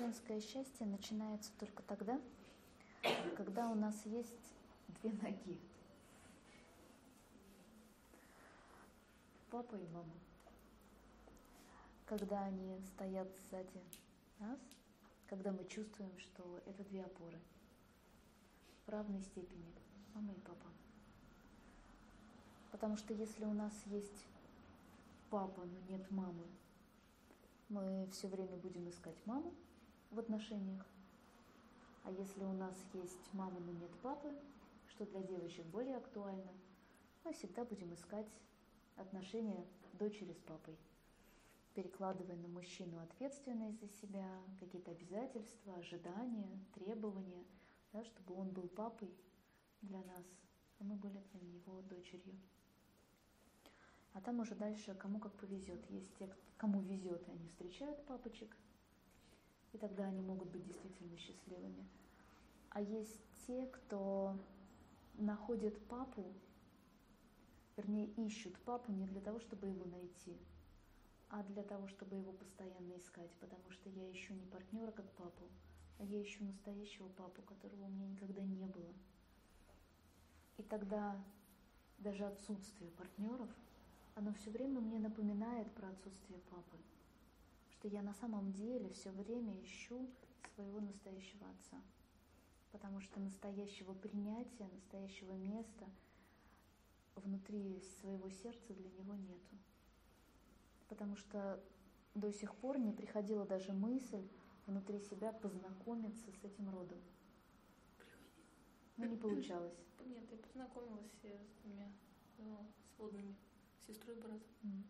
женское счастье начинается только тогда, когда у нас есть две ноги. Папа и мама. Когда они стоят сзади нас, когда мы чувствуем, что это две опоры в равной степени, мама и папа. Потому что если у нас есть папа, но нет мамы, мы все время будем искать маму в отношениях. А если у нас есть мама, но нет папы, что для девочек более актуально, мы всегда будем искать отношения дочери с папой, перекладывая на мужчину ответственность за себя, какие-то обязательства, ожидания, требования, да, чтобы он был папой для нас, а мы были для него дочерью. А там уже дальше кому как повезет. Есть те, кому везет, и они встречают папочек, и тогда они могут быть действительно счастливыми. А есть те, кто находит папу, вернее, ищут папу не для того, чтобы его найти, а для того, чтобы его постоянно искать, потому что я ищу не партнера как папу, а я ищу настоящего папу, которого у меня никогда не было. И тогда даже отсутствие партнеров – оно все время мне напоминает про отсутствие папы. Что я на самом деле все время ищу своего настоящего отца. Потому что настоящего принятия, настоящего места внутри своего сердца для него нету. Потому что до сих пор не приходила даже мысль внутри себя познакомиться с этим родом. Приходи. Но не получалось. Нет, я познакомилась с двумя ну, сводными сестрой и братом.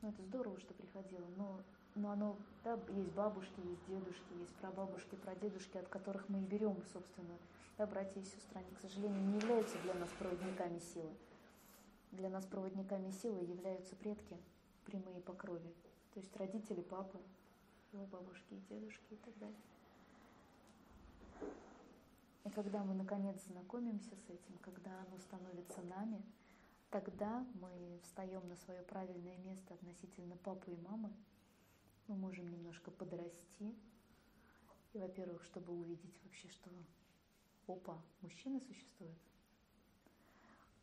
Ну, это здорово, что приходило, но, но оно, да, есть бабушки, есть дедушки, есть прабабушки, прадедушки, от которых мы и берем, собственно, да, братья и сестры, они, к сожалению, не являются для нас проводниками силы. Для нас проводниками силы являются предки, прямые по крови, то есть родители, папы, его бабушки и дедушки и так далее. И когда мы наконец знакомимся с этим, когда оно становится нами, тогда мы встаем на свое правильное место относительно папы и мамы. Мы можем немножко подрасти. И, во-первых, чтобы увидеть вообще, что опа, мужчины существуют.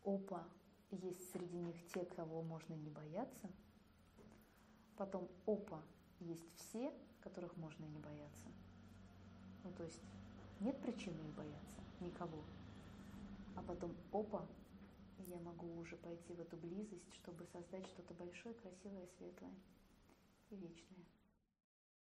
Опа, есть среди них те, кого можно не бояться. Потом опа, есть все, которых можно не бояться. Ну, то есть нет причины их бояться, никого. А потом опа, я могу уже пойти в эту близость, чтобы создать что-то большое, красивое, светлое и вечное.